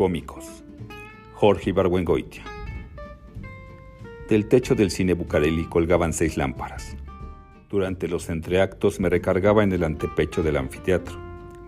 Cómicos. Jorge Ibargüengoitia. Del techo del cine Bucareli colgaban seis lámparas. Durante los entreactos me recargaba en el antepecho del anfiteatro.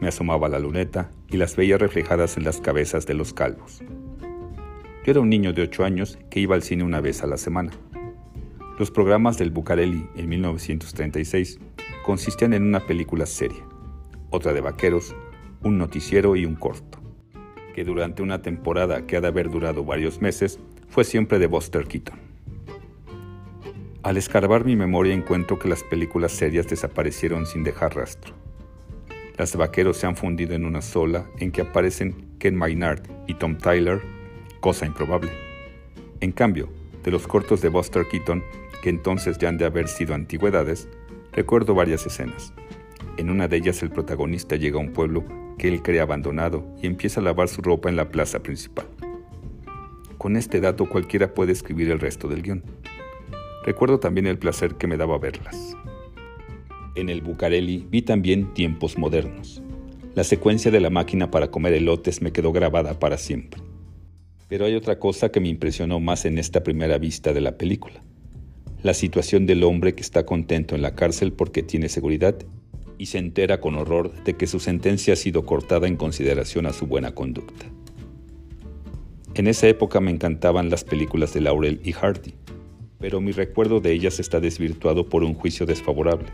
Me asomaba la luneta y las veía reflejadas en las cabezas de los calvos. Yo era un niño de ocho años que iba al cine una vez a la semana. Los programas del Bucareli en 1936 consistían en una película seria, otra de vaqueros, un noticiero y un corto, que durante una temporada que ha de haber durado varios meses fue siempre de Buster Keaton. Al escarbar mi memoria encuentro que las películas serias desaparecieron sin dejar rastro. Las vaqueros se han fundido en una sola en que aparecen Ken Maynard y Tom Tyler, cosa improbable. En cambio, de los cortos de Buster Keaton, que entonces ya han de haber sido antigüedades, recuerdo varias escenas. En una de ellas el protagonista llega a un pueblo que él cree abandonado y empieza a lavar su ropa en la plaza principal. Con este dato cualquiera puede escribir el resto del guion. Recuerdo también el placer que me daba verlas. En el Bucareli vi también tiempos modernos. La secuencia de la máquina para comer elotes me quedó grabada para siempre. Pero hay otra cosa que me impresionó más en esta primera vista de la película. La situación del hombre que está contento en la cárcel porque tiene seguridad y se entera con horror de que su sentencia ha sido cortada en consideración a su buena conducta. En esa época me encantaban las películas de Laurel y Hardy, pero mi recuerdo de ellas está desvirtuado por un juicio desfavorable,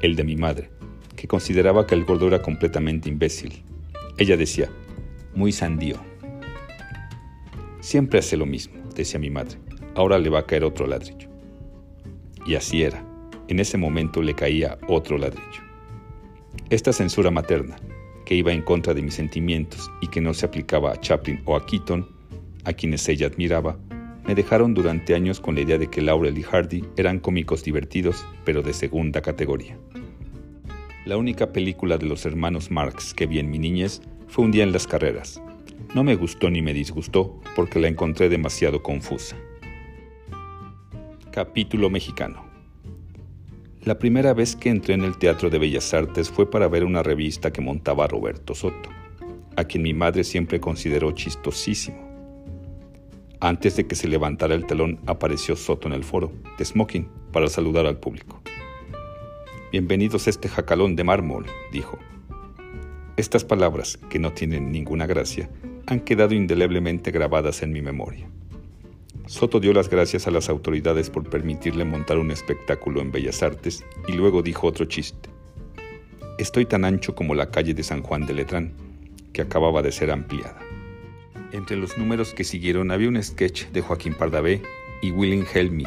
el de mi madre, que consideraba que el gordo era completamente imbécil. Ella decía, muy sandío. Siempre hace lo mismo, decía mi madre. Ahora le va a caer otro ladrillo. Y así era. En ese momento le caía otro ladrillo. Esta censura materna, que iba en contra de mis sentimientos y que no se aplicaba a Chaplin o a Keaton, a quienes ella admiraba, me dejaron durante años con la idea de que Laurel y Hardy eran cómicos divertidos, pero de segunda categoría. La única película de los hermanos Marx que vi en mi niñez fue un día en las carreras. No me gustó ni me disgustó porque la encontré demasiado confusa. Capítulo mexicano. La primera vez que entré en el Teatro de Bellas Artes fue para ver una revista que montaba Roberto Soto, a quien mi madre siempre consideró chistosísimo. Antes de que se levantara el telón apareció Soto en el foro, de smoking, para saludar al público. Bienvenidos a este jacalón de mármol, dijo. Estas palabras, que no tienen ninguna gracia, han quedado indeleblemente grabadas en mi memoria. Soto dio las gracias a las autoridades por permitirle montar un espectáculo en Bellas Artes y luego dijo otro chiste. Estoy tan ancho como la calle de San Juan de Letrán, que acababa de ser ampliada. Entre los números que siguieron había un sketch de Joaquín Pardavé y Willing Helmy.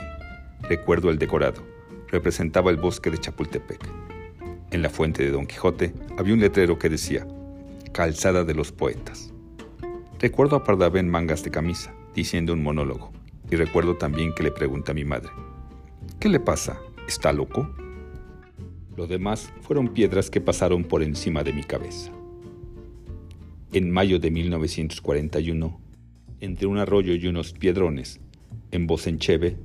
Recuerdo el decorado. Representaba el bosque de Chapultepec. En la fuente de Don Quijote había un letrero que decía Calzada de los Poetas. Recuerdo a Pardavé en mangas de camisa, diciendo un monólogo. Y recuerdo también que le pregunté a mi madre, ¿qué le pasa? ¿Está loco? Lo demás fueron piedras que pasaron por encima de mi cabeza. En mayo de 1941, entre un arroyo y unos piedrones, en Bosencheve,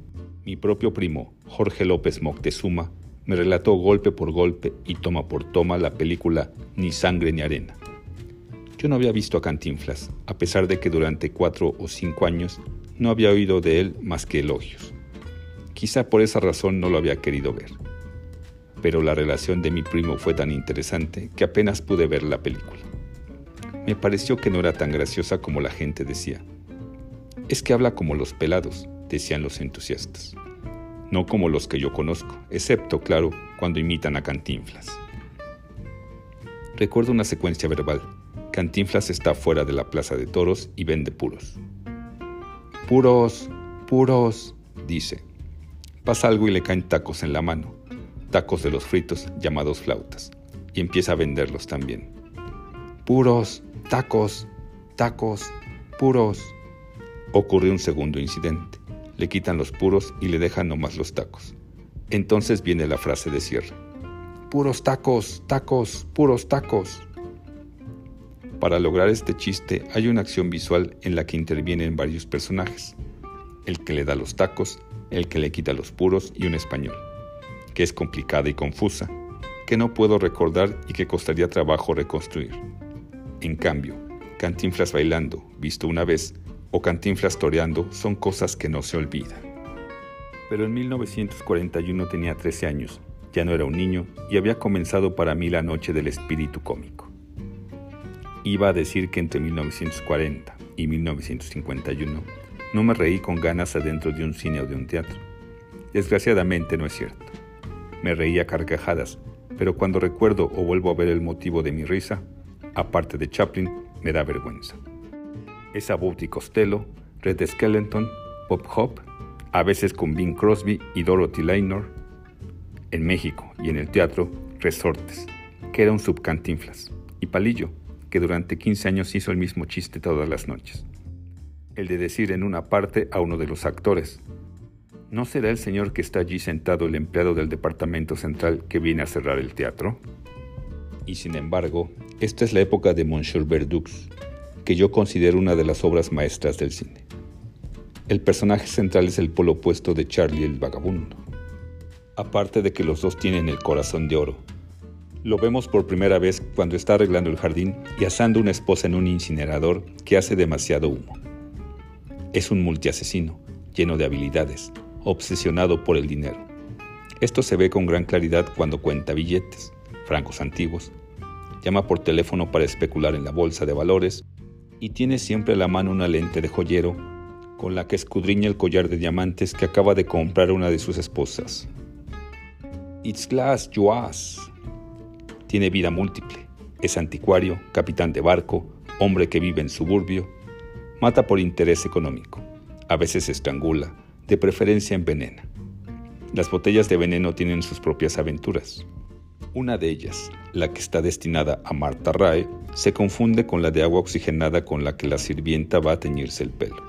mi propio primo, Jorge López Moctezuma, me relató golpe por golpe y toma por toma la película Ni sangre ni arena. Yo no había visto a Cantinflas, a pesar de que durante cuatro o cinco años no había oído de él más que elogios. Quizá por esa razón no lo había querido ver. Pero la relación de mi primo fue tan interesante que apenas pude ver la película. Me pareció que no era tan graciosa como la gente decía. Es que habla como los pelados, decían los entusiastas. No como los que yo conozco, excepto, claro, cuando imitan a Cantinflas. Recuerdo una secuencia verbal. Cantinflas está fuera de la plaza de toros y vende puros. Puros, puros, dice. Pasa algo y le caen tacos en la mano, tacos de los fritos llamados flautas, y empieza a venderlos también. Puros, tacos, tacos, puros. Ocurre un segundo incidente. Le quitan los puros y le dejan nomás los tacos. Entonces viene la frase de cierre. Puros tacos, tacos, puros tacos. Para lograr este chiste hay una acción visual en la que intervienen varios personajes. El que le da los tacos, el que le quita los puros y un español, que es complicada y confusa, que no puedo recordar y que costaría trabajo reconstruir. En cambio, Cantinflas bailando, visto una vez, o Cantinflas toreando son cosas que no se olvidan. Pero en 1941 tenía 13 años, ya no era un niño y había comenzado para mí la noche del espíritu cómico. Iba a decir que entre 1940 y 1951 no me reí con ganas adentro de un cine o de un teatro. Desgraciadamente no es cierto. Me reía carcajadas, pero cuando recuerdo o vuelvo a ver el motivo de mi risa, aparte de Chaplin, me da vergüenza. Es Abbott y Costello, Red Skeleton, Pop Hop, a veces con Bing Crosby y Dorothy Laynor. En México y en el teatro, Resortes, que era un subcantinflas, y Palillo, que durante 15 años hizo el mismo chiste todas las noches. El de decir en una parte a uno de los actores, ¿no será el señor que está allí sentado el empleado del departamento central que viene a cerrar el teatro? Y sin embargo, esta es la época de Monsieur Verdux, que yo considero una de las obras maestras del cine. El personaje central es el polo opuesto de Charlie el vagabundo. Aparte de que los dos tienen el corazón de oro, lo vemos por primera vez cuando está arreglando el jardín y asando una esposa en un incinerador que hace demasiado humo. Es un multiasesino, lleno de habilidades, obsesionado por el dinero. Esto se ve con gran claridad cuando cuenta billetes, francos antiguos, llama por teléfono para especular en la bolsa de valores y tiene siempre a la mano una lente de joyero con la que escudriña el collar de diamantes que acaba de comprar una de sus esposas. It's glass, Joas, tiene vida múltiple. Es anticuario, capitán de barco, hombre que vive en suburbio. Mata por interés económico. A veces estrangula, de preferencia envenena. Las botellas de veneno tienen sus propias aventuras. Una de ellas, la que está destinada a Marta Rae, se confunde con la de agua oxigenada con la que la sirvienta va a teñirse el pelo.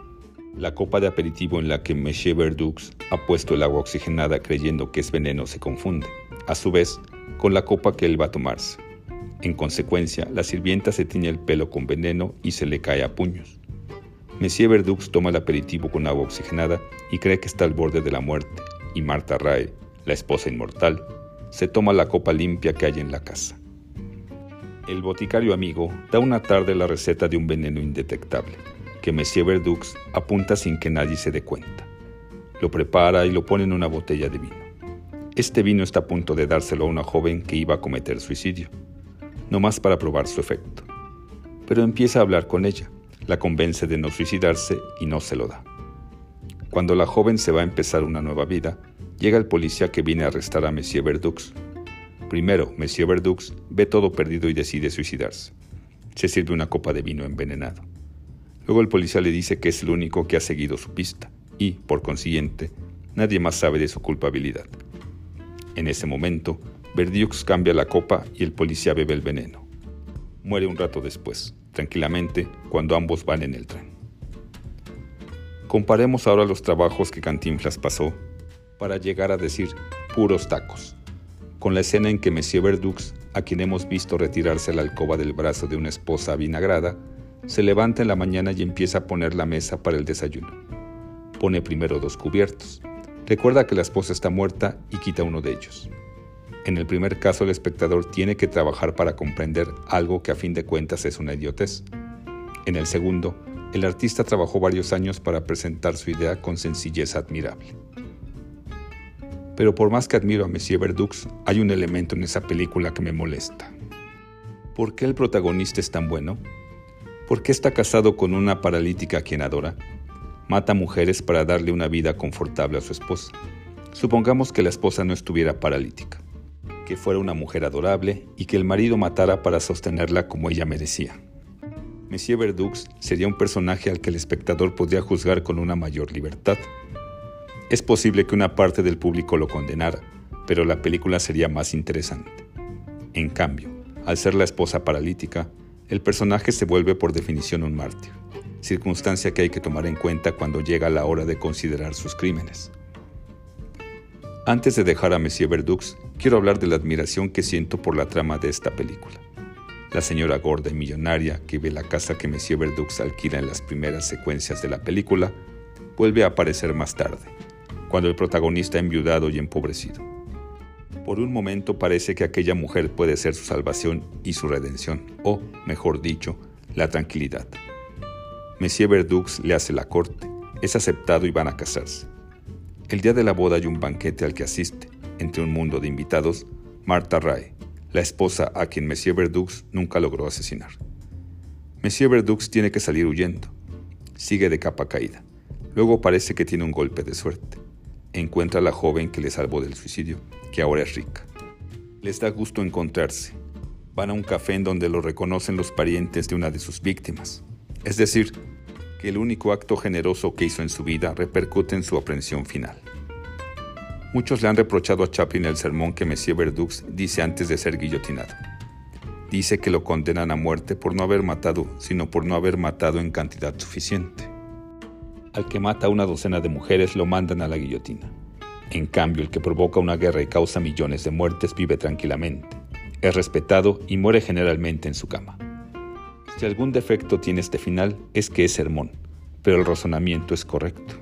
La copa de aperitivo en la que Monsieur Verdux ha puesto el agua oxigenada creyendo que es veneno se confunde. A su vez, con la copa que él va a tomarse. En consecuencia, la sirvienta se tiñe el pelo con veneno y se le cae a puños. Monsieur Verdux toma el aperitivo con agua oxigenada y cree que está al borde de la muerte, y Marta Rae, la esposa inmortal, se toma la copa limpia que hay en la casa. El boticario amigo da una tarde la receta de un veneno indetectable, que Monsieur Verdux apunta sin que nadie se dé cuenta. Lo prepara y lo pone en una botella de vino. Este vino está a punto de dárselo a una joven que iba a cometer suicidio, no más para probar su efecto. Pero empieza a hablar con ella, la convence de no suicidarse y no se lo da. Cuando la joven se va a empezar una nueva vida, llega el policía que viene a arrestar a Monsieur Verdux. Primero, Monsieur Verdux ve todo perdido y decide suicidarse. Se sirve una copa de vino envenenado. Luego el policía le dice que es el único que ha seguido su pista y, por consiguiente, nadie más sabe de su culpabilidad. En ese momento, Verdiux cambia la copa y el policía bebe el veneno. Muere un rato después, tranquilamente, cuando ambos van en el tren. Comparemos ahora los trabajos que Cantinflas pasó para llegar a decir puros tacos, con la escena en que Monsieur Verdux, a quien hemos visto retirarse la alcoba del brazo de una esposa vinagrada, se levanta en la mañana y empieza a poner la mesa para el desayuno. Pone primero dos cubiertos, Recuerda que la esposa está muerta y quita uno de ellos. En el primer caso, el espectador tiene que trabajar para comprender algo que a fin de cuentas es una idiotez. En el segundo, el artista trabajó varios años para presentar su idea con sencillez admirable. Pero por más que admiro a Monsieur Verdux, hay un elemento en esa película que me molesta. ¿Por qué el protagonista es tan bueno? ¿Por qué está casado con una paralítica a quien adora? Mata mujeres para darle una vida confortable a su esposa. Supongamos que la esposa no estuviera paralítica, que fuera una mujer adorable y que el marido matara para sostenerla como ella merecía. Monsieur Verdux sería un personaje al que el espectador podría juzgar con una mayor libertad. Es posible que una parte del público lo condenara, pero la película sería más interesante. En cambio, al ser la esposa paralítica, el personaje se vuelve por definición un mártir circunstancia que hay que tomar en cuenta cuando llega la hora de considerar sus crímenes. Antes de dejar a Monsieur Verdux, quiero hablar de la admiración que siento por la trama de esta película. La señora gorda y millonaria que ve la casa que Monsieur Verdux alquila en las primeras secuencias de la película vuelve a aparecer más tarde, cuando el protagonista ha enviudado y empobrecido. Por un momento parece que aquella mujer puede ser su salvación y su redención, o, mejor dicho, la tranquilidad. Monsieur Verdux le hace la corte, es aceptado y van a casarse. El día de la boda hay un banquete al que asiste, entre un mundo de invitados, Martha Ray, la esposa a quien Monsieur Verdux nunca logró asesinar. Monsieur Verdux tiene que salir huyendo. Sigue de capa caída. Luego parece que tiene un golpe de suerte. Encuentra a la joven que le salvó del suicidio, que ahora es rica. Les da gusto encontrarse. Van a un café en donde lo reconocen los parientes de una de sus víctimas. Es decir, que el único acto generoso que hizo en su vida repercute en su aprehensión final. Muchos le han reprochado a Chaplin el sermón que Monsieur Verdux dice antes de ser guillotinado. Dice que lo condenan a muerte por no haber matado, sino por no haber matado en cantidad suficiente. Al que mata a una docena de mujeres lo mandan a la guillotina. En cambio, el que provoca una guerra y causa millones de muertes vive tranquilamente, es respetado y muere generalmente en su cama. Si algún defecto tiene este final es que es sermón, pero el razonamiento es correcto.